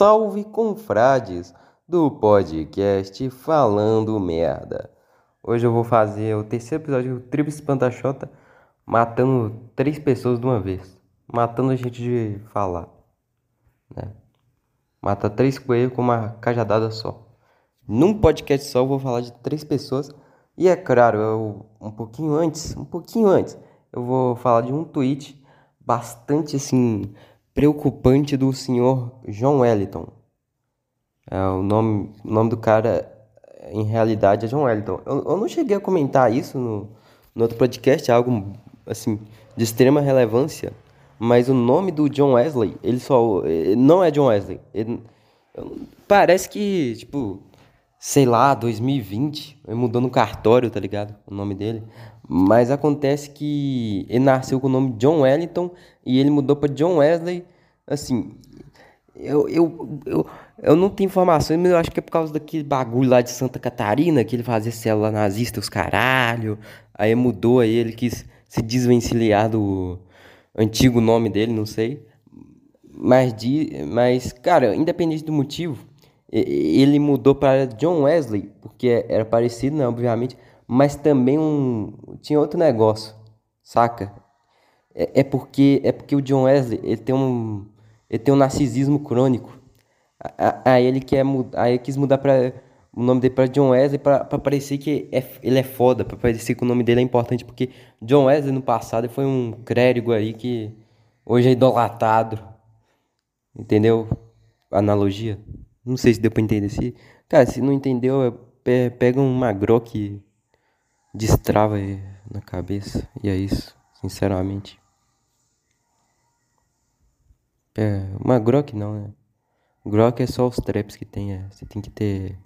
Salve confrades do podcast Falando Merda. Hoje eu vou fazer o terceiro episódio do Tribo Espantachota matando três pessoas de uma vez. Matando a gente de falar. Né? Mata três coelhos com uma cajadada só. Num podcast só eu vou falar de três pessoas. E é claro, eu, um pouquinho antes, um pouquinho antes, eu vou falar de um tweet bastante assim preocupante do senhor John Wellington. É, o, nome, nome do cara, em realidade, é John Wellington. Eu, eu não cheguei a comentar isso no, no outro podcast, é algo assim de extrema relevância, mas o nome do John Wesley, ele só ele não é John Wesley. Ele, parece que, tipo, sei lá, 2020, ele mudou no cartório, tá ligado? O nome dele. Mas acontece que ele nasceu com o nome John Wellington e ele mudou para John Wesley. Assim, eu, eu, eu, eu não tenho informações, mas eu acho que é por causa daquele bagulho lá de Santa Catarina, que ele fazia célula nazista, os caralho. Aí mudou, aí ele quis se desvencilhar do antigo nome dele, não sei. Mas, mas cara, independente do motivo, ele mudou para John Wesley, porque era parecido, né, obviamente mas também um tinha outro negócio, saca? É, é, porque é porque o John Wesley ele tem um ele tem um narcisismo crônico. Aí ele quer aí quis mudar para o nome dele para John Wesley para parecer que é, ele é foda, para parecer que o nome dele é importante, porque John Wesley no passado foi um clérigo aí que hoje é idolatrado. Entendeu? Analogia? Não sei se deu para entender. Se, cara, se não entendeu, pega um Magrock destrava na cabeça. E é isso, sinceramente. É, uma Grok não, né? Grok é só os traps que tem, é. Você tem que ter.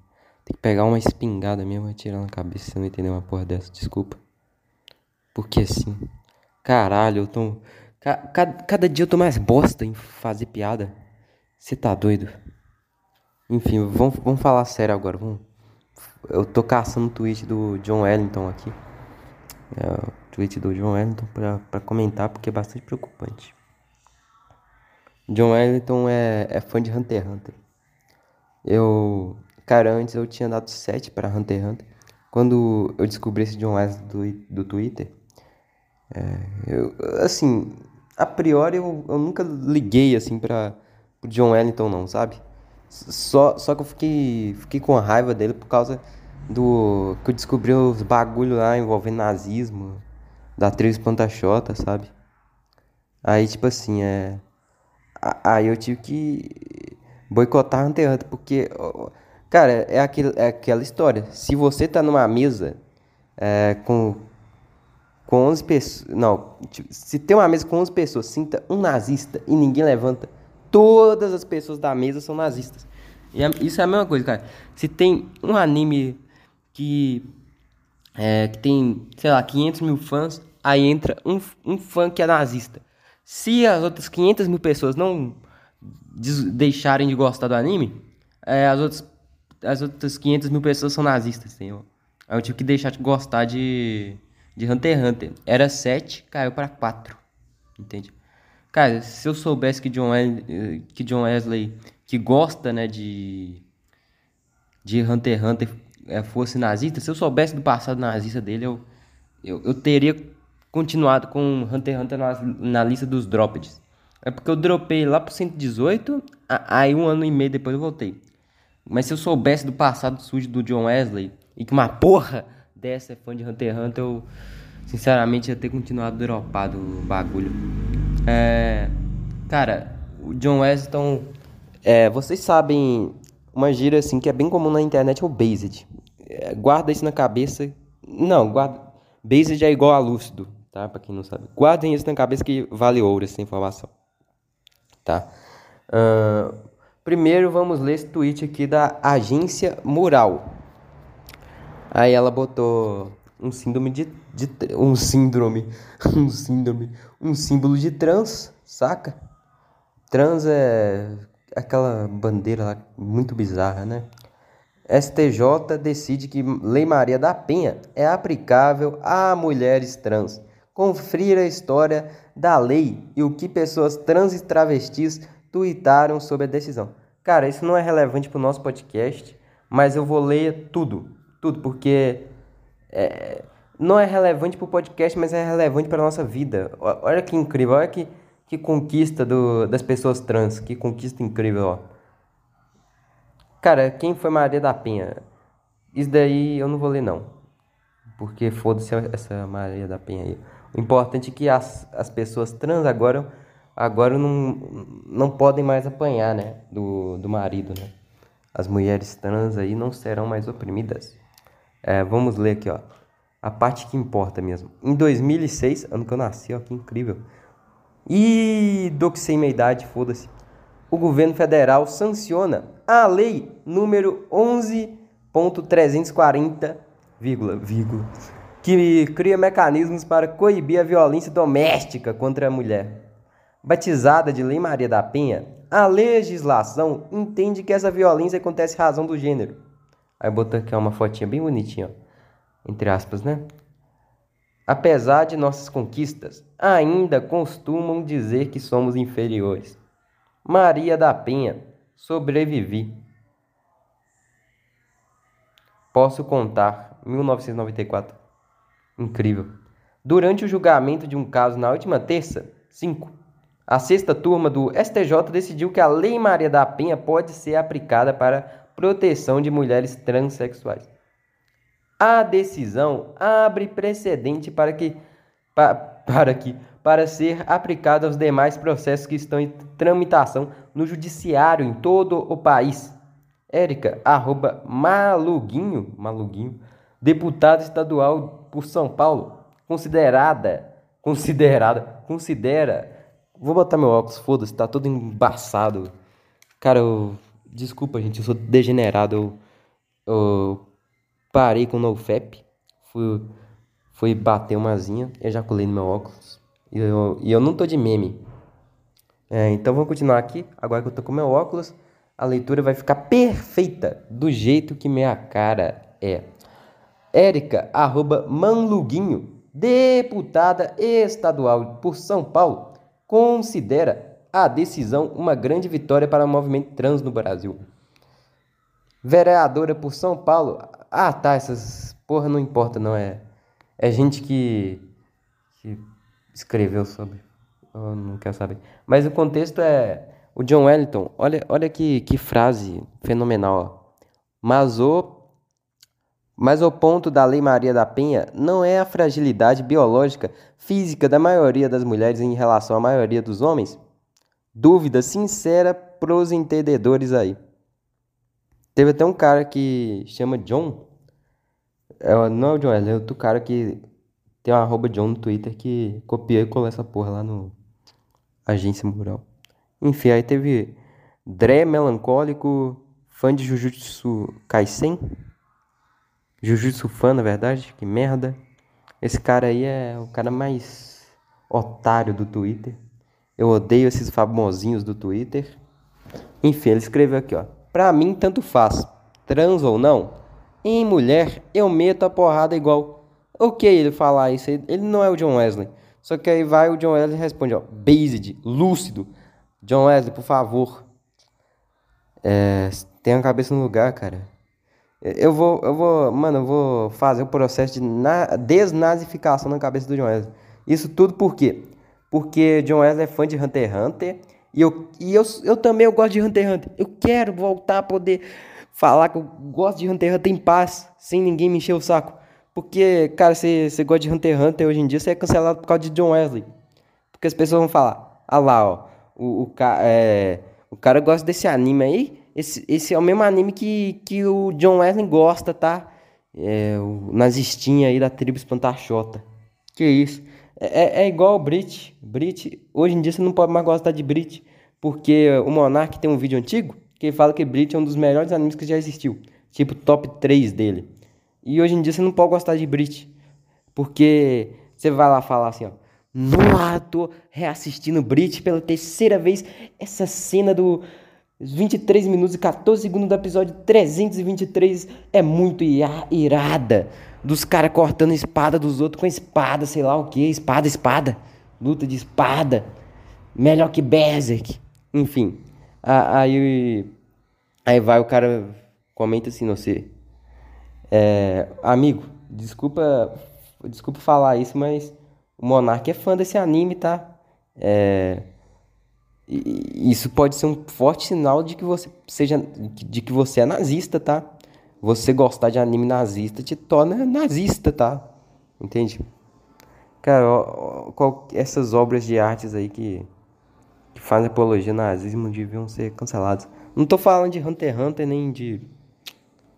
Tem que pegar uma espingada mesmo e tirar na cabeça. Você não entendeu uma porra dessa, desculpa. Porque assim. Caralho, eu tô. Cada, cada dia eu tô mais bosta em fazer piada. Você tá doido? Enfim, vamos, vamos falar sério agora. Vamos. Eu tô caçando o tweet do John Wellington aqui. É, o tweet do John Wellington pra, pra comentar porque é bastante preocupante. John Wellington é, é fã de Hunter x Hunter. Eu. Cara, antes eu tinha dado 7 para Hunter x Hunter. Quando eu descobri esse John Wesley do, do Twitter, é, eu, assim, a priori eu, eu nunca liguei assim para John Wellington, não, sabe? Só, só que eu fiquei, fiquei com raiva dele por causa do. que eu descobri os bagulho lá envolvendo nazismo, da atriz Pantachota, sabe? Aí, tipo assim, é. Aí eu tive que boicotar Hunter x Hunter, porque. Cara, é, aquele, é aquela história. Se você tá numa mesa é, com. Com 11 pessoas. Não, tipo, se tem uma mesa com 11 pessoas, sinta um nazista e ninguém levanta todas as pessoas da mesa são nazistas. E é, isso é a mesma coisa, cara. Se tem um anime que, é, que tem, sei lá, 500 mil fãs, aí entra um, um fã que é nazista. Se as outras 500 mil pessoas não deixarem de gostar do anime, é, as, outras, as outras 500 mil pessoas são nazistas, entendeu? Aí eu tive que deixar de gostar de, de Hunter x Hunter. Era 7, caiu para 4. Entende? Cara, se eu soubesse que John, Wesley, que John Wesley, que gosta, né, de, de Hunter x Hunter, é, fosse nazista, se eu soubesse do passado nazista dele, eu, eu, eu teria continuado com Hunter x Hunter na, na lista dos droppeds. É porque eu dropei lá pro 118, aí um ano e meio depois eu voltei. Mas se eu soubesse do passado sujo do John Wesley, e que uma porra dessa é fã de Hunter x Hunter, eu sinceramente ia ter continuado dropado o bagulho. É, cara, o John Weston. É, vocês sabem uma gíria assim que é bem comum na internet é o based. É, guarda isso na cabeça. Não, guarda. Based é igual a lúcido, tá? Pra quem não sabe. Guardem isso na cabeça que vale ouro essa informação. Tá? Uh, primeiro vamos ler esse tweet aqui da agência Mural. Aí ela botou um síndrome de, de um síndrome, um síndrome, um símbolo de trans, saca? Trans é aquela bandeira lá muito bizarra, né? STJ decide que Lei Maria da Penha é aplicável a mulheres trans. Confira a história da lei e o que pessoas trans e travestis tuitaram sobre a decisão. Cara, isso não é relevante pro nosso podcast, mas eu vou ler tudo. Tudo, porque é, não é relevante pro podcast, mas é relevante pra nossa vida. Olha que incrível, olha que, que conquista do, das pessoas trans. Que conquista incrível, ó. Cara, quem foi Maria da Penha? Isso daí eu não vou ler, não. Porque foda-se essa Maria da Penha aí. O importante é que as, as pessoas trans agora, agora não, não podem mais apanhar, né? Do, do marido, né? As mulheres trans aí não serão mais oprimidas. É, vamos ler aqui, ó. A parte que importa mesmo. Em 2006, ano que eu nasci, ó, que incrível. E do que sem meia idade, foda-se o governo federal sanciona a lei número 11.340, que cria mecanismos para coibir a violência doméstica contra a mulher. Batizada de Lei Maria da Penha, a legislação entende que essa violência acontece razão do gênero. Aí botou aqui uma fotinha bem bonitinha, ó, entre aspas, né? Apesar de nossas conquistas, ainda costumam dizer que somos inferiores. Maria da Penha, sobrevivi. Posso contar, 1994. Incrível. Durante o julgamento de um caso na última terça, 5, a sexta turma do STJ decidiu que a Lei Maria da Penha pode ser aplicada para proteção de mulheres transexuais. A decisão abre precedente para que, pa, para que para ser aplicado aos demais processos que estão em tramitação no judiciário em todo o país. Érica, arroba Maluguinho, Maluguinho, deputada estadual por São Paulo, considerada, considerada, considera, vou botar meu óculos, foda-se, tá todo embaçado. Cara, eu, desculpa gente, eu sou degenerado, eu, eu parei com o NoFap, fui, fui bater umazinha, ejaculei no meu óculos, e eu, e eu não tô de meme. É, então vamos continuar aqui. Agora que eu tô com meu óculos, a leitura vai ficar perfeita do jeito que minha cara é. Érica, arroba Manluguinho, deputada estadual por São Paulo, considera a decisão uma grande vitória para o movimento trans no Brasil. Vereadora por São Paulo. Ah, tá, essas porra não importa, não é. É gente que, que escreveu sobre. Eu não quero saber. Mas o contexto é o John Wellington. Olha, olha que, que frase fenomenal. Mas o, mas o ponto da Lei Maria da Penha não é a fragilidade biológica física da maioria das mulheres em relação à maioria dos homens. Dúvida sincera pros entendedores aí. Teve até um cara que chama John. É, não é o John, é outro cara que tem uma arroba John no Twitter que copiei e colei essa porra lá no Agência Mural. Enfim, aí teve Dré Melancólico, fã de Jujutsu Kaisen. Jujutsu fã, na verdade, que merda. Esse cara aí é o cara mais otário do Twitter. Eu odeio esses famosinhos do Twitter. Enfim, ele escreveu aqui, ó. Pra mim, tanto faz. Trans ou não, em mulher eu meto a porrada igual ok ele falar isso, ele não é o John Wesley. Só que aí vai o John Wesley e responde, ó, based, lúcido. John Wesley, por favor. É, tenha a cabeça no lugar, cara. Eu vou, eu vou, mano, eu vou fazer o processo de na, desnazificação na cabeça do John Wesley. Isso tudo por quê? Porque John Wesley é fã de Hunter x Hunter. E eu, e eu, eu também eu gosto de Hunter x Hunter. Eu quero voltar a poder falar que eu gosto de Hunter x Hunter em paz, sem ninguém me encher o saco. Porque, cara, você, gosta de Hunter x Hunter hoje em dia, você é cancelado por causa de John Wesley. Porque as pessoas vão falar, ah lá, ó, o, o, é, o cara gosta desse anime aí, esse, esse é o mesmo anime que, que o John Wesley gosta, tá? É, o nazistinha aí da tribo Espantaxota. Que isso. É, é, é igual o Brit. Brit, hoje em dia você não pode mais gostar de Brit, porque o Monark tem um vídeo antigo que fala que Brit é um dos melhores animes que já existiu. Tipo, top 3 dele. E hoje em dia você não pode gostar de Brit. Porque você vai lá falar assim, ó. Nossa, tô reassistindo Brit pela terceira vez. Essa cena do 23 minutos e 14 segundos do episódio 323 é muito irada. Dos caras cortando espada dos outros com espada, sei lá o que. Espada, espada. Luta de espada. Melhor que Berserk. Enfim. Aí Aí vai o cara, comenta assim, não sei. É, amigo, desculpa, desculpa falar isso, mas o Monark é fã desse anime, tá? É, isso pode ser um forte sinal de que você seja, de que você é nazista, tá? Você gostar de anime nazista te torna nazista, tá? Entende? Cara, ó, ó, essas obras de artes aí que, que fazem apologia ao nazismo deviam ser canceladas. Não tô falando de Hunter x Hunter nem de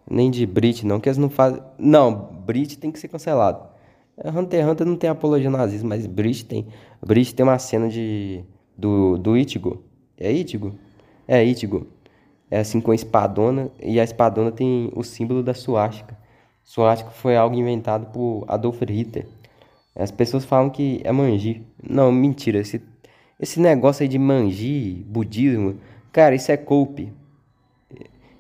nem de Brit, não, que eles não fazem. Não, Brit tem que ser cancelado. Hunter x Hunter não tem apologia ao nazismo, mas Brit tem. Brit tem uma cena de do do Ichigo. É Ichigo? É Ichigo. É assim com a espadona e a espadona tem o símbolo da suástica. Suástica foi algo inventado por Adolf Hitler. As pessoas falam que é manji. Não, mentira. Esse, esse negócio aí de manji, budismo, cara, isso é cope.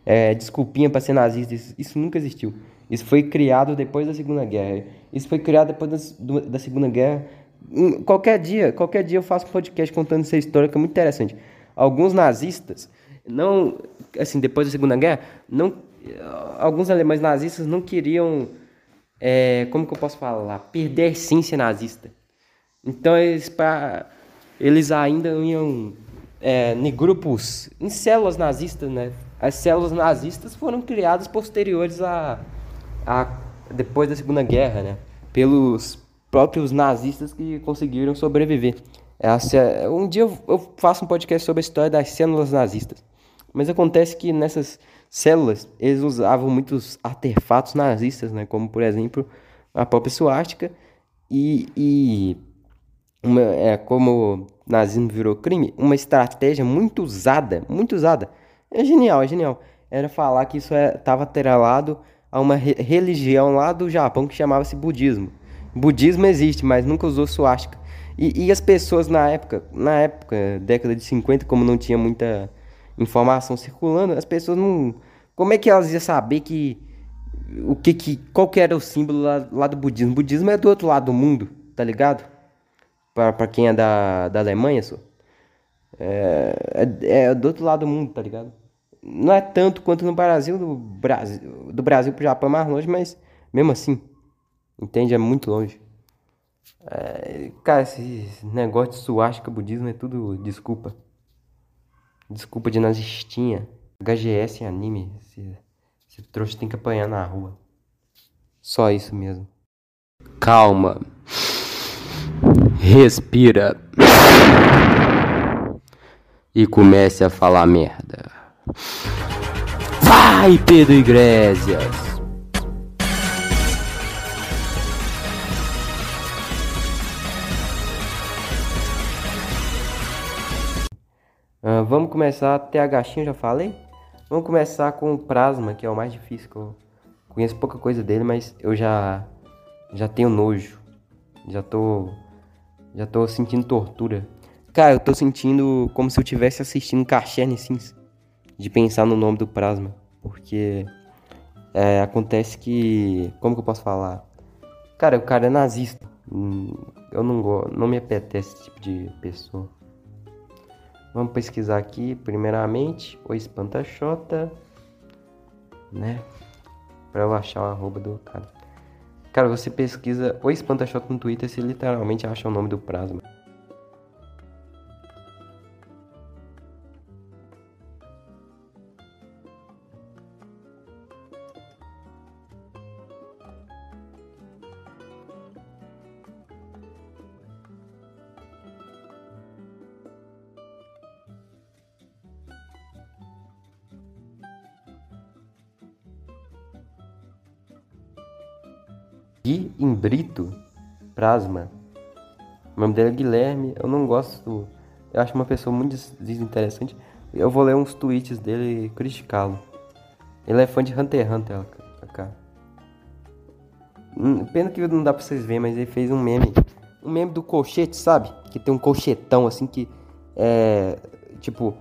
É desculpinha para ser nazista. Isso, isso, nunca existiu. Isso foi criado depois da Segunda Guerra. Isso foi criado depois da, da Segunda Guerra. Hum, qualquer dia, qualquer dia eu faço um podcast contando essa história que é muito interessante. Alguns nazistas, não, assim, depois da Segunda Guerra, não, alguns alemães nazistas não queriam é, como que eu posso falar, perder a essência nazista. Então eles, pra, eles ainda iam é, em grupos, em células nazistas, né? As células nazistas foram criadas posteriores a, a depois da Segunda Guerra, né? Pelos próprios nazistas que conseguiram sobreviver. Essa, um dia eu faço um podcast sobre a história das células nazistas. Mas acontece que nessas células, eles usavam muitos artefatos nazistas, né? Como, por exemplo, a própria suástica e, e uma, é, como nazismo virou crime, uma estratégia muito usada, muito usada, é genial, é genial, era falar que isso estava é, atrelado a uma re religião lá do Japão que chamava-se budismo. Budismo existe, mas nunca usou suástica. E, e as pessoas na época, na época, década de 50, como não tinha muita informação circulando, as pessoas não. Como é que elas iam saber que. O que que. Qual que era o símbolo lá, lá do budismo? O budismo é do outro lado do mundo, tá ligado? Para quem é da, da Alemanha, só. É, é, é, do outro lado do mundo, tá ligado? Não é tanto quanto no Brasil, do Brasil, do Brasil pro Japão é mais longe, mas mesmo assim, entende? É muito longe. É, cara, esse negócio de suástica budismo é tudo desculpa. Desculpa de nazistinha. HGS em anime. Esse, esse trouxa tem que apanhar na rua. Só isso mesmo. Calma. Respira. E comece a falar merda. Vai, Pedro Iglesias! Vamos começar, TH, já falei? Vamos começar com o Plasma, que é o mais difícil, que eu conheço pouca coisa dele, mas eu já já tenho nojo. Já tô já tô sentindo tortura. Cara, eu tô sentindo como se eu tivesse assistindo Cacherne Sims de pensar no nome do Plasma, porque é, acontece que, como que eu posso falar? Cara, o cara é nazista. Hum, eu não não me apetece esse tipo de pessoa. Vamos pesquisar aqui, primeiramente, o espanta-xota, né? Pra eu achar o arroba do cara. Cara, você pesquisa o espanta-xota no Twitter, você literalmente acha o nome do Prasma. Gui Imbrito Prasma. O nome dele é Guilherme. Eu não gosto. Eu acho uma pessoa muito desinteressante. Eu vou ler uns tweets dele e criticá-lo. Ele é fã de Hunter x Hunter, cara. Hum, pena que não dá pra vocês verem, mas ele fez um meme. Um meme do colchete, sabe? Que tem um colchetão assim que é. Tipo.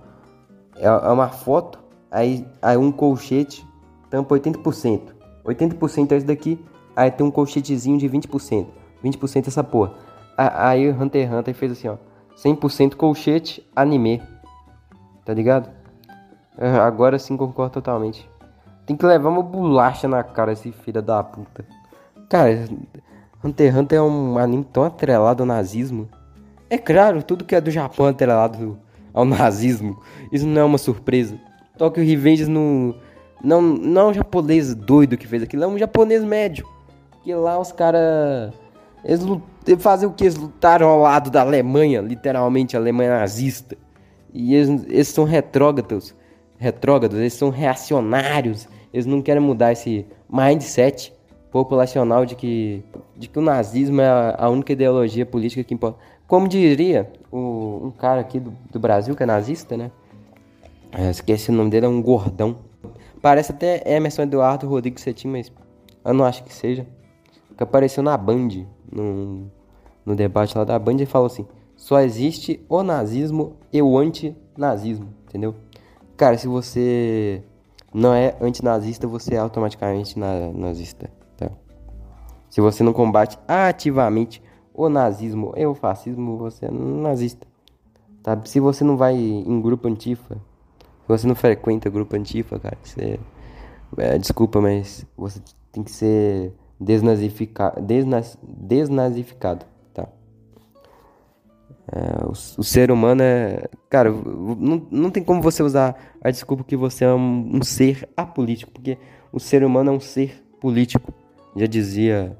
É, é uma foto. Aí, aí um colchete tampa 80%. 80% é isso daqui. Aí tem um colchetezinho de 20%. 20% é essa porra. Aí o Hunter x Hunter fez assim, ó. 100% colchete anime. Tá ligado? Agora sim concordo totalmente. Tem que levar uma bolacha na cara esse filho da puta. Cara, Hunter x Hunter é um anime tão atrelado ao nazismo. É claro, tudo que é do Japão é atrelado ao nazismo. Isso não é uma surpresa. Tokyo Revengers não, não, não é um japonês doido que fez aquilo, é um japonês médio. Que lá os caras. Eles fazem o que? Eles lutaram ao lado da Alemanha, literalmente, a Alemanha nazista. E eles, eles são retrógrados. Retrógrados, eles são reacionários. Eles não querem mudar esse mindset populacional de que, de que o nazismo é a, única ideologia política que importa. Como diria o, um cara aqui do, do Brasil, que é nazista, né? É, esqueci o nome dele, é um gordão. Parece até Emerson Eduardo Rodrigues Cetim, mas eu não acho que seja. Que apareceu na Band, no, no debate lá da Band, e falou assim: só existe o nazismo e o antinazismo, entendeu? Cara, se você não é antinazista, você é automaticamente na, nazista, tá? Se você não combate ativamente o nazismo e o fascismo, você é nazista. Tá? Se você não vai em grupo antifa, se você não frequenta grupo antifa, cara, você... É, desculpa, mas você tem que ser desnazificado, desnaz, desnazificado, tá? É, o, o, ser humano é... Cara, não, não tem como você usar a desculpa que você é um, um ser apolítico, porque o ser humano é um ser político. Já dizia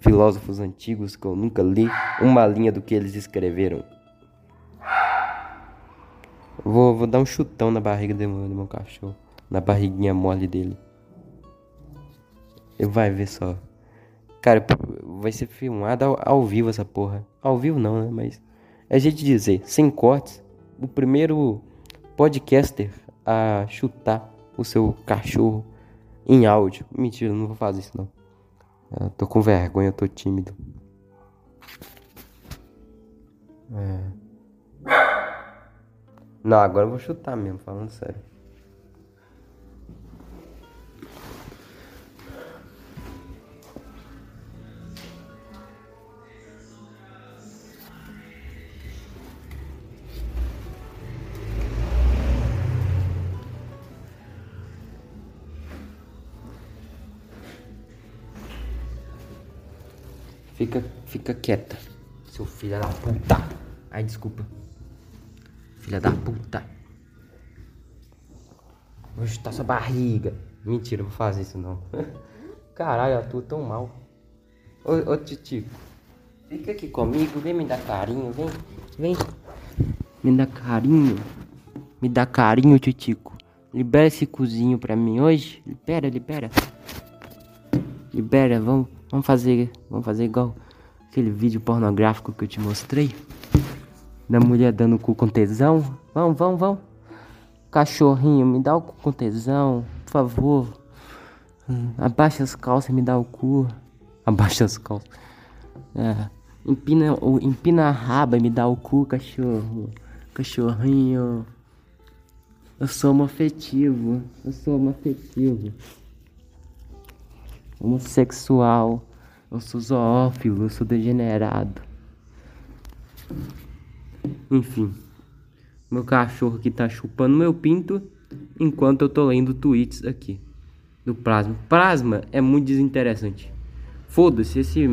filósofos antigos que eu nunca li uma linha do que eles escreveram. Vou, vou dar um chutão na barriga do meu, do meu cachorro. Na barriguinha mole dele. Ele vai ver só. Cara, vai ser filmado ao, ao, vivo essa porra. Ao vivo não, né? Mas é jeito de dizer, sem cortes, o primeiro podcaster a chutar o seu cachorro em áudio. Mentira, não vou fazer isso não. Eu tô com vergonha, eu tô tímido. É. Não, agora eu vou chutar mesmo, falando sério. Quieta, seu filho da puta. Ai, desculpa. Filha da puta. Vou chutar sua barriga. Mentira, não vou fazer isso não. Caralho, eu atuo tão mal. Ô, ô Titico. Fica aqui comigo, vem me dar carinho, vem. Vem. Me dá carinho. Me dá carinho, Titico. Libera esse cozinho pra mim hoje. Libera, libera. Libera, vamos. Vamos fazer, vamos fazer igual aquele vídeo pornográfico que eu te mostrei. Da mulher dando o cu com tesão. Vamos, vamos, vamos. Cachorrinho, me dá o cu com tesão, por favor. Abaixa as calças e me dá o cu. Abaixa as calças. É. Empina, empina a raba e me dá o cu, cachorro. Cachorrinho. Eu sou afetivo. Eu sou afetivo homossexual, eu sou zoófilo, eu sou degenerado. Enfim, meu cachorro aqui tá chupando meu pinto enquanto eu tô lendo tweets aqui do Plasma. Plasma é muito desinteressante. Foda-se, esse.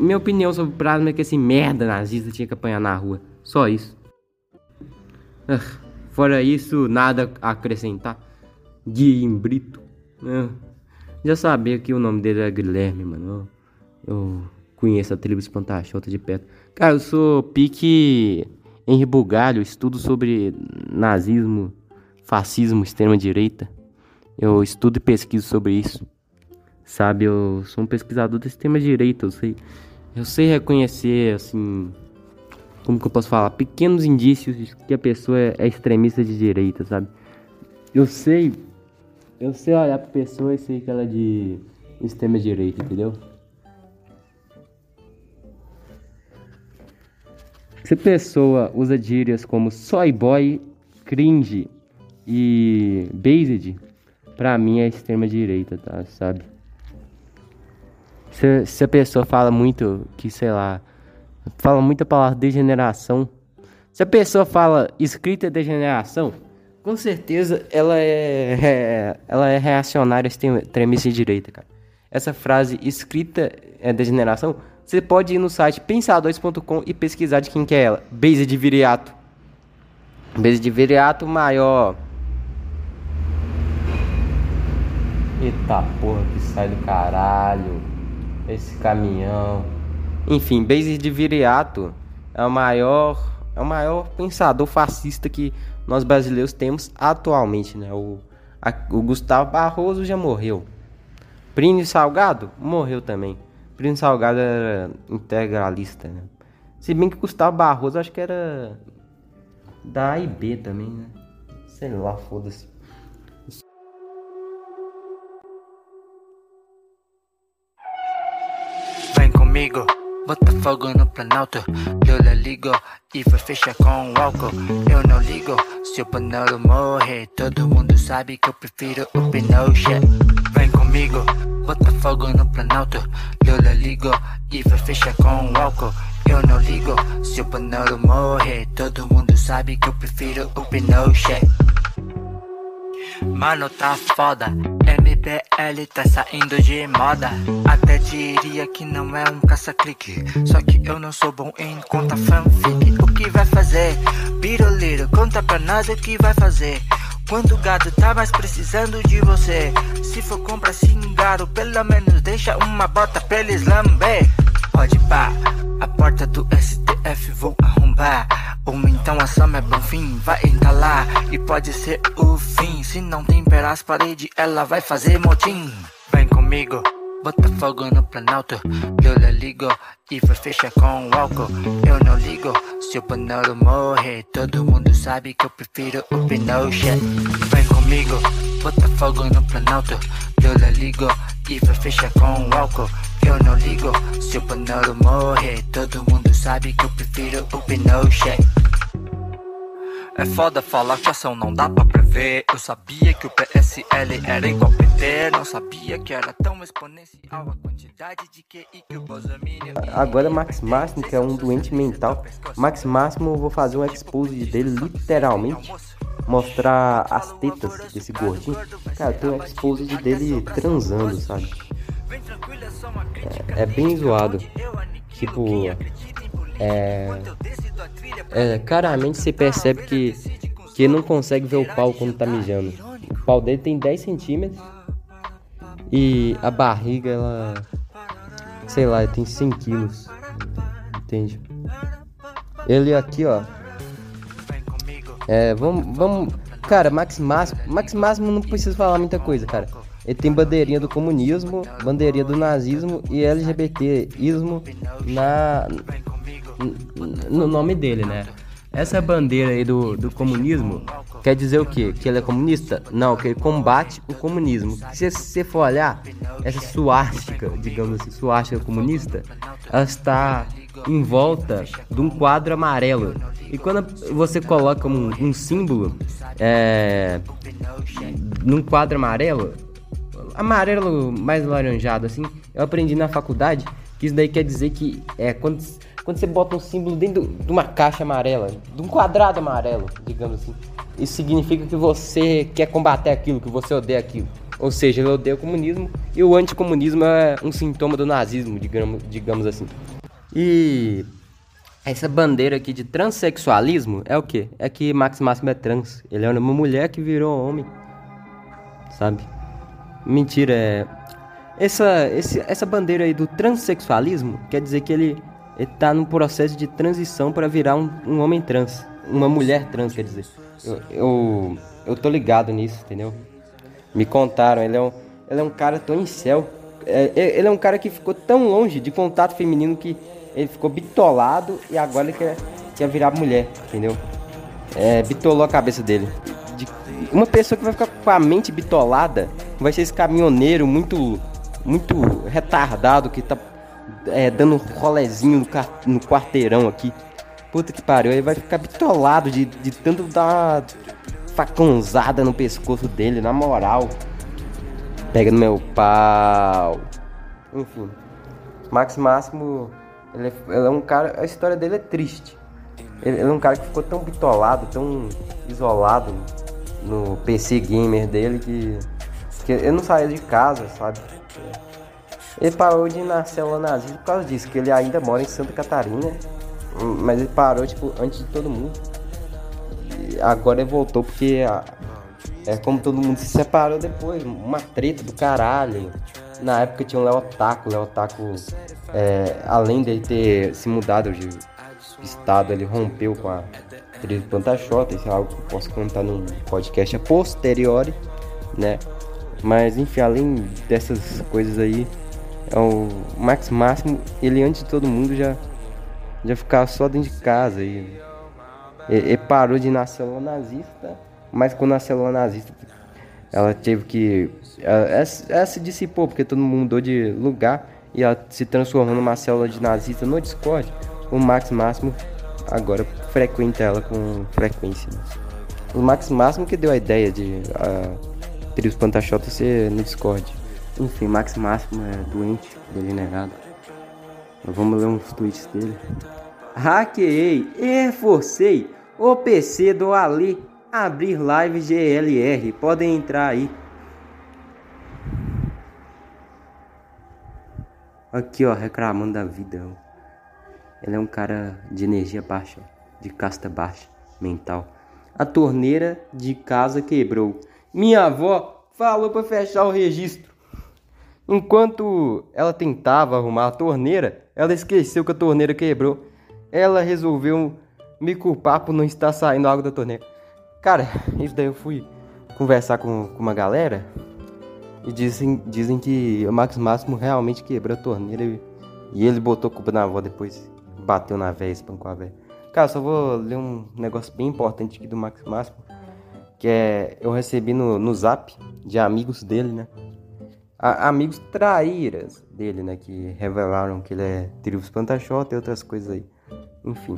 Minha opinião sobre Plasma é que esse merda nazista tinha que apanhar na rua. Só isso. Ah, fora isso, nada a acrescentar. Guilherme Brito. Ah. Já sabia que o nome dele era Guilherme, mano. Eu, conheço a tribo Espantachota de perto. Cara, eu sou pique Henri Bugalho, estudo sobre nazismo, fascismo, extrema-direita. Eu estudo e pesquiso sobre isso. Sabe, eu sou um pesquisador da extrema-direita, eu sei. Eu sei reconhecer, assim. Como que eu posso falar? Pequenos indícios de que a pessoa é extremista de direita, sabe? Eu sei eu sei olhar pra pessoa e sei que ela é de extrema direita, entendeu? Se pessoa usa gírias como soy boy, cringe e based, pra mim é extrema direita, tá? Sabe? Se, se a pessoa fala muito que, sei lá, fala muita palavra degeneração. Se a pessoa fala escrita degeneração, com certeza ela é, é ela é reacionária extremista direita, cara. Essa frase escrita é degeneração, você pode ir no site pensadores.com e pesquisar de quem que é ela. Base de Viriato. Base de Viriato maior. Eita porra que sai do caralho. Esse caminhão. Enfim, Base de Viriato é o maior é o maior pensador fascista que nós brasileiros temos atualmente, né? O, a, o Gustavo Barroso já morreu. Plínio Salgado morreu também. Plínio Salgado era integralista, né? Se bem que Gustavo Barroso acho que era da A e B também, né? Sei lá, foda-se. Vem comigo. Bota fogo no planalto, lhe ligo e vai fechar com o álcool. Eu não ligo se o Panelo morrer. Todo mundo sabe que eu prefiro o Pinochet. Vem comigo, bota fogo no planalto, eu ligo e vai fechar com o álcool. Eu não ligo se o Panelo morrer. Todo mundo sabe que eu prefiro o Pinochet. Mano, tá foda. MBL tá saindo de moda. Até diria que não é um caça-clique. Só que eu não sou bom em conta fanfic. O que vai fazer? Biroliro, conta pra nós o que vai fazer. Quando o gado tá mais precisando de você. Se for compra cingaro, pelo menos deixa uma bota pra eles lamber. Pode pá, a porta do STF vou arrombar. Ou então a Sam é bom fim, vai entalar. E pode ser o fim. Se não temperar as paredes, ela vai fazer motim. Vem comigo, bota fogo no planalto. Eu lhe ligo e vai fechar com o álcool. Eu não ligo se o panelo morrer. Todo mundo sabe que eu prefiro o Pinochet. Vem comigo, bota fogo no planalto. Eu lhe ligo e vai fechar com o álcool. Eu não ligo se o Panelo morrer. Todo mundo sabe que eu prefiro o Pinochet. É foda falar que ação não dá pra prever. Eu sabia que o PSL era igual PT. Não sabia que era tão exponencial a quantidade de QI que o. Agora Max Máximo, que é um doente mental. Max Máximo, eu vou fazer um expose dele literalmente. Mostrar as tetas desse gordinho. Cara, tem um expose dele transando, sabe? É, é bem zoado. Tipo, é, é, claramente você percebe que, que não consegue ver o pau quando tá mijando. O pau dele tem 10 centímetros e a barriga, ela. Sei lá, tem 100 quilos. Entende? Ele aqui, ó. É, vamos. vamos cara, Max Máximo. Max Máximo não precisa falar muita coisa, cara. Ele tem bandeirinha do comunismo, bandeirinha do nazismo e LGBTismo na no nome dele, né? Essa bandeira aí do, do comunismo quer dizer o quê? Que ele é comunista? Não, que ele combate o comunismo. Se você for olhar, essa suástica, digamos assim, suástica comunista, ela está em volta de um quadro amarelo. E quando você coloca um, um símbolo é, num quadro amarelo, amarelo mais laranjado assim, eu aprendi na faculdade que isso daí quer dizer que é quando quando você bota um símbolo dentro de uma caixa amarela, de um quadrado amarelo, digamos assim, isso significa que você quer combater aquilo, que você odeia aquilo. Ou seja, ele odeia o comunismo e o anticomunismo é um sintoma do nazismo, digamos, digamos assim. E essa bandeira aqui de transexualismo é o que? É que Max Máximo é trans. Ele é uma mulher que virou homem. Sabe? Mentira, é. Essa, esse, essa bandeira aí do transexualismo quer dizer que ele ele tá num processo de transição para virar um, um, homem trans, uma mulher trans, quer dizer. Eu, eu, eu, tô ligado nisso, entendeu? Me contaram, ele é um, ele é um cara tão em céu. É, é, ele é um cara que ficou tão longe de contato feminino que ele ficou bitolado e agora ele quer, quer virar mulher, entendeu? É, bitolou a cabeça dele. De, uma pessoa que vai ficar com a mente bitolada vai ser esse caminhoneiro muito, muito retardado que tá é, dando rolezinho no, no quarteirão aqui. Puta que pariu, ele vai ficar bitolado de, de tanto dar facãozada no pescoço dele, na moral. Pega no meu pau. Enfim, Max Máximo, ele é, ele é um cara, a história dele é triste. Ele, ele, é um cara que ficou tão bitolado, tão isolado no PC gamer dele que, que ele não saía de casa, sabe? Ele parou de ir na célula nazista por causa disso, que ele ainda mora em Santa Catarina, mas ele parou tipo antes de todo mundo. E agora ele voltou porque a, é como todo mundo se separou depois, uma treta do caralho. Na época tinha o Léo Taco, Léo Taco, é, além de ter se mudado de estado, ele rompeu com a atriz Pantachota, isso é algo que eu posso contar num podcast a posteriori, né? Mas enfim, além dessas coisas aí, é o Max Máximo, ele antes de todo mundo já, já ficava só dentro de casa e, e, e parou de nascer nazista mas quando a célula nazista ela teve que. Ela, ela, se dissipou, porque todo mundo mudou de lugar e ela se transformou numa célula de nazista no Discord. O Max Máximo agora frequenta ela com frequência. O Max Máximo que deu a ideia de a Trios Pantachota ser no Discord. Enfim, Max Máximo é doente, degenerado. Vamos ler uns tweets dele. Hackeei e reforcei o PC do Ali abrir live GLR. Podem entrar aí. Aqui, ó, reclamando da vida. Ele é um cara de energia baixa, de casta baixa, mental. A torneira de casa quebrou. Minha avó falou para fechar o registro. Enquanto ela tentava arrumar a torneira, ela esqueceu que a torneira quebrou. Ela resolveu me culpar por não estar saindo água da torneira. Cara, isso daí eu fui conversar com, com uma galera e dizem, dizem que o Max Máximo realmente quebrou a torneira e, e ele botou culpa na avó depois. Bateu na véia, espancou a véia. Cara, só vou ler um negócio bem importante aqui do Max Máximo. Que é. Eu recebi no, no zap de amigos dele, né? A, amigos traíras dele, né? Que revelaram que ele é Tribus Pantachota e outras coisas aí. Enfim.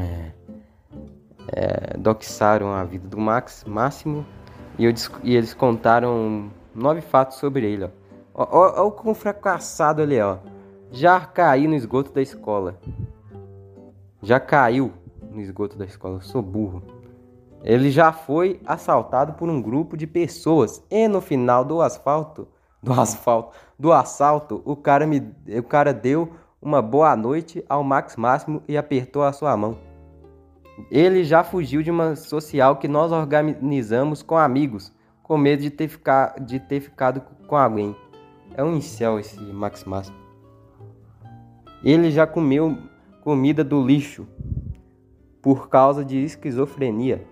É é, doxaram a vida do Max Máximo e, eu, e, eles contaram nove fatos sobre ele. Olha o quão fracassado ele é. Ó. Já caiu no esgoto da escola. Já caiu no esgoto da escola. Eu sou burro. Ele já foi assaltado por um grupo de pessoas e no final do asfalto, do asfalto, do assalto, o cara me, o cara deu uma boa noite ao Max Máximo e apertou a sua mão. Ele já fugiu de uma social que nós organizamos com amigos, com medo de ter, ficar, de ter ficado com alguém. É um incel esse Max Máximo. Ele já comeu comida do lixo por causa de esquizofrenia.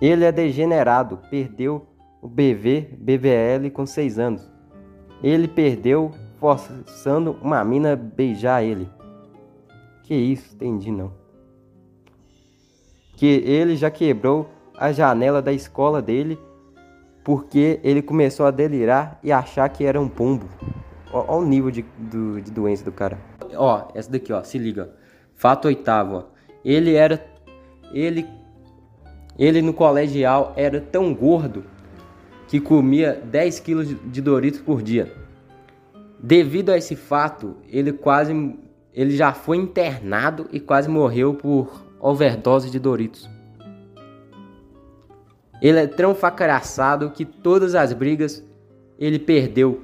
Ele é degenerado, perdeu o BV, BVL com 6 anos. Ele perdeu forçando uma mina beijar ele. Que isso, entendi não que ele já quebrou a janela da escola dele porque ele começou a delirar e achar que era um pombo. Olha o nível de, do, de doença do cara. Ó, essa daqui, ó, se liga. Fato oitavo, ó. Ele era. Ele. Ele no colegial era tão gordo que comia 10 quilos de Doritos por dia. Devido a esse fato, ele quase. Ele já foi internado e quase morreu por overdose de Doritos. Ele é tão facaraçado que todas as brigas ele perdeu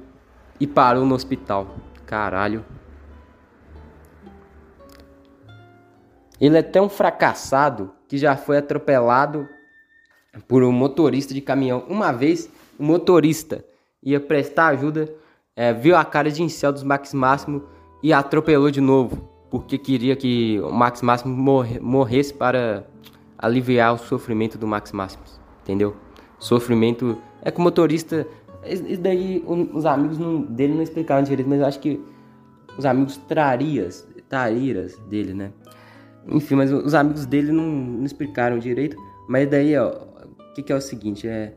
e parou no hospital. Caralho. Ele é tão fracassado que já foi atropelado por um motorista de caminhão. Uma vez, o motorista ia prestar ajuda, é, viu a cara de incel dos Max Máximo e atropelou de novo porque queria que o Max Máximo morresse para aliviar o sofrimento do Max Máximo, entendeu? Sofrimento é que o motorista, isso daí os amigos não, dele não explicaram direito, mas eu acho que os amigos trarias, tariras dele, né? Enfim, mas os amigos dele não, não explicaram direito, mas daí, ó, o que, que é o seguinte, é,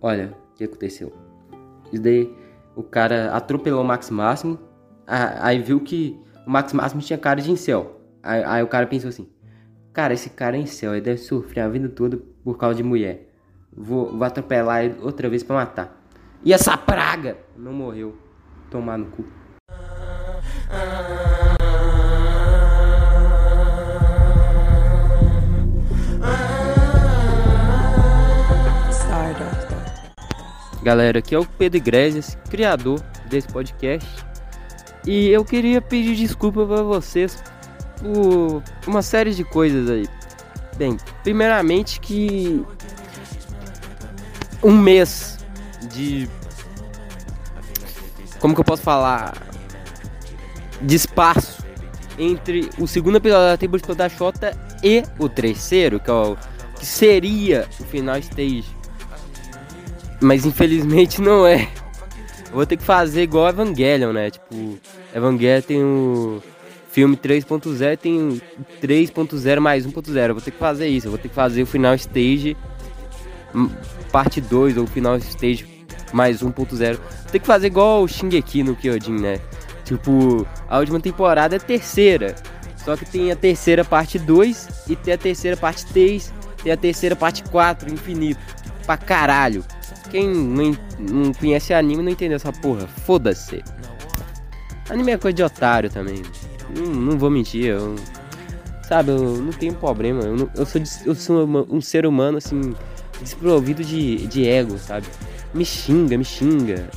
olha, o que aconteceu? Isso daí, o cara atropelou o Max Máximo, aí viu que o Max Máximo tinha cara de incel. Aí, aí, o cara pensou assim: Cara, esse cara é incel, ele deve sofrer a vida toda por causa de mulher. Vou, vou atropelar ele outra vez para matar. E essa praga não morreu. Tomar no cu. Galera, que é o Pedro Iglesias, criador desse podcast. E eu queria pedir desculpa para vocês por uma série de coisas aí. Bem, primeiramente que um mês de como que eu posso falar de espaço entre o segundo episódio da temporada da Xota e o terceiro, que, é o, que seria o final stage. Mas infelizmente não é. Vou ter que fazer igual Evangelion, né? Tipo, Evangelion tem o filme 3.0 tem 3.0 mais 1.0. Eu vou ter que fazer isso. Vou ter que fazer o final stage hum, parte 2 ou final stage mais 1.0. Tem que fazer igual o Shingeki no Kyojin, né? Tipo, a última temporada é terceira. Só que tem a terceira parte 2 e tem a terceira parte 3, tem a terceira parte 4, infinito. Pra caralho. Quem não, não conhece anime não entendeu essa porra. Foda-se. Anime é coisa de otário também. Não, não vou mentir, eu. Sabe, eu não tenho problema. Eu, não, eu sou, eu sou um ser humano assim, desprovido de, de ego, sabe? Me xinga, me xinga.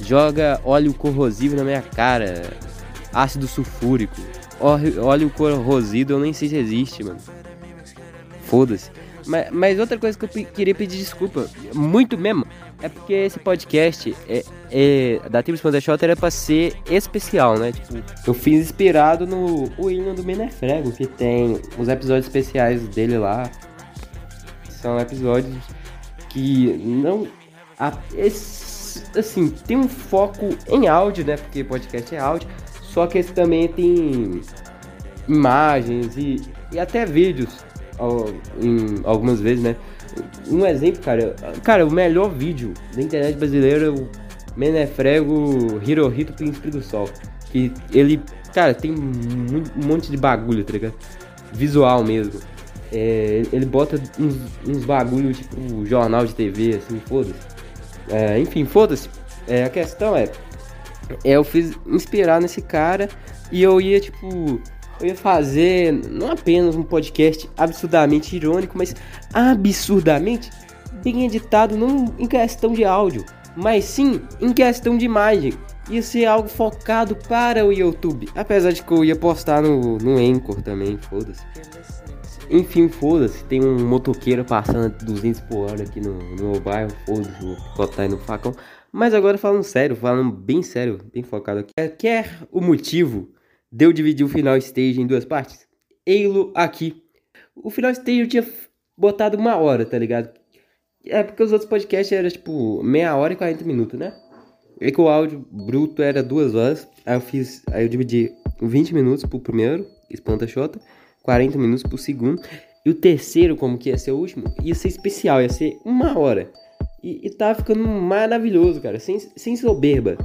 Joga óleo corrosivo na minha cara. Ácido sulfúrico. Óleo corrosivo eu nem sei se existe, mano. Foda-se. Mas, mas, outra coisa que eu queria pedir desculpa, muito mesmo, é porque esse podcast é, é da Tribo Sponsor Shot era pra ser especial, né? Tipo, eu fiz inspirado no o hino do Menefrego, que tem os episódios especiais dele lá. São episódios que não. A, esse, assim, tem um foco em áudio, né? Porque podcast é áudio. Só que esse também tem imagens e, e até vídeos em, algumas vezes, né? Um exemplo, cara, cara, o melhor vídeo da internet brasileira é o Menefrego Hirohito Príncipe do Sol. Que ele, cara, tem um, monte de bagulho, tá ligado? Visual mesmo. É, ele bota uns, uns bagulho tipo jornal de TV, assim, foda-se. É, enfim, foda-se. É, a questão é, eu fiz inspirar nesse cara e eu ia, tipo, eu ia fazer não apenas um podcast absurdamente irônico, mas absurdamente bem editado, não em questão de áudio, mas sim em questão de imagem. Ia ser algo focado para o YouTube, apesar de que eu ia postar no, no Anchor também, foda-se. Enfim, foda-se, tem um motoqueiro passando 200 por hora aqui no, no meu bairro, foda-se, vou botar aí no facão. Mas agora falando sério, falando bem sério, bem focado aqui. Quer o motivo Deu dividir o final stage em duas partes? Eilo aqui. O final stage eu tinha botado uma hora, tá ligado? É porque os outros podcasts eram tipo meia hora e 40 minutos, né? E que o áudio bruto era duas horas. Aí eu fiz. Aí eu dividi 20 minutos pro primeiro, espanta chota, 40 minutos pro segundo. E o terceiro, como que ia ser o último, ia ser especial, ia ser uma hora. E, e tava ficando maravilhoso, cara, sem, sem soberba.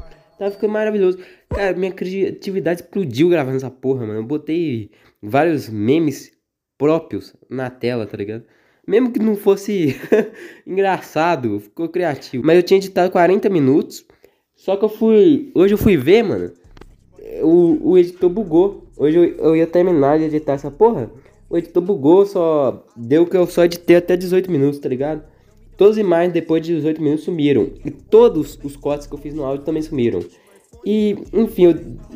Tava ficando maravilhoso. Cara, minha criatividade explodiu gravando essa porra, mano. Eu botei vários memes próprios na tela, tá ligado? Mesmo que não fosse engraçado, ficou criativo. Mas eu tinha editado 40 minutos. Só que eu fui. Hoje eu fui ver, mano. O, o editor bugou. Hoje eu, eu ia terminar de editar essa porra. O editor bugou, só deu que eu só editei até 18 minutos, tá ligado? Todas as imagens depois de 18 minutos sumiram. E todos os cortes que eu fiz no áudio também sumiram. E, enfim, eu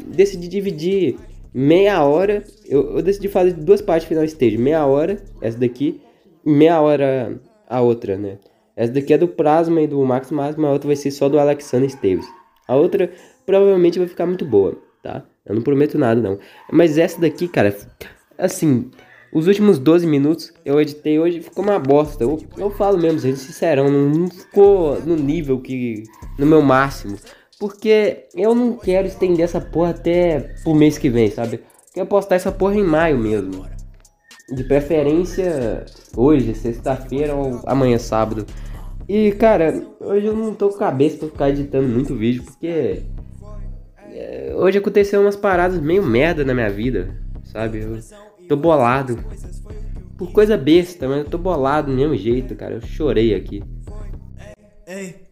decidi dividir meia hora. Eu, eu decidi fazer duas partes final stage. Meia hora, essa daqui, e meia hora a outra, né? Essa daqui é do Plasma e do Max Máximo, a outra vai ser só do Alexander Esteves. A outra provavelmente vai ficar muito boa, tá? Eu não prometo nada, não. Mas essa daqui, cara, assim, os últimos 12 minutos eu editei hoje ficou uma bosta. Eu, eu falo mesmo, gente, sincerão, não, ficou no nível que. no meu máximo. Porque eu não quero estender essa porra até pro mês que vem, sabe? Quero postar essa porra em maio mesmo. De preferência hoje, sexta-feira ou amanhã, sábado. E cara, hoje eu não tô com cabeça pra ficar editando muito vídeo, porque. É, hoje aconteceu umas paradas meio merda na minha vida, sabe? Eu Tô bolado. Por coisa besta, mas eu tô bolado do mesmo jeito, cara. Eu chorei aqui. Ei.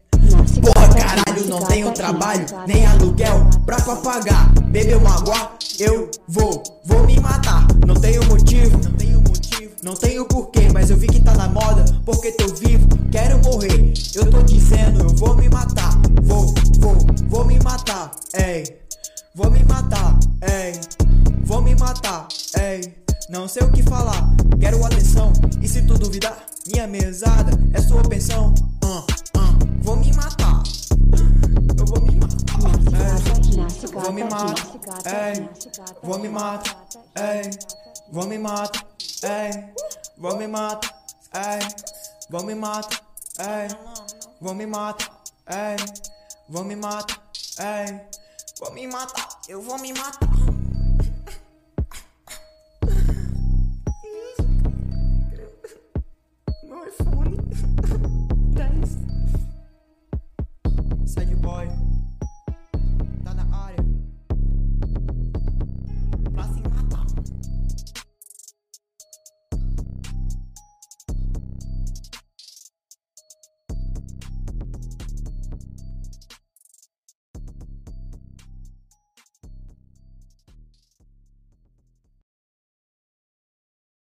Porra, caralho, não tenho trabalho, nem aluguel pra pagar. Bebeu uma água, eu vou, vou me matar. Não tenho motivo, não tenho motivo Não tenho porquê, mas eu vi que tá na moda. Porque tô vivo, quero morrer. Eu tô dizendo, eu vou me matar. Vou, vou, vou me matar. Ei, vou me matar. Ei, vou me matar. Não sei o que falar, quero atenção. E se tu duvidar, minha mesada é sua pensão. Uh, uh, vou me matar. Eu vou me matar. Vou me matar. Vou me matar. Vou me matar. Vou me matar. Vou me matar. Vou me matar. Vou me matar. Vou me matar. Eu vou me matar. IPhone 10 Sad boy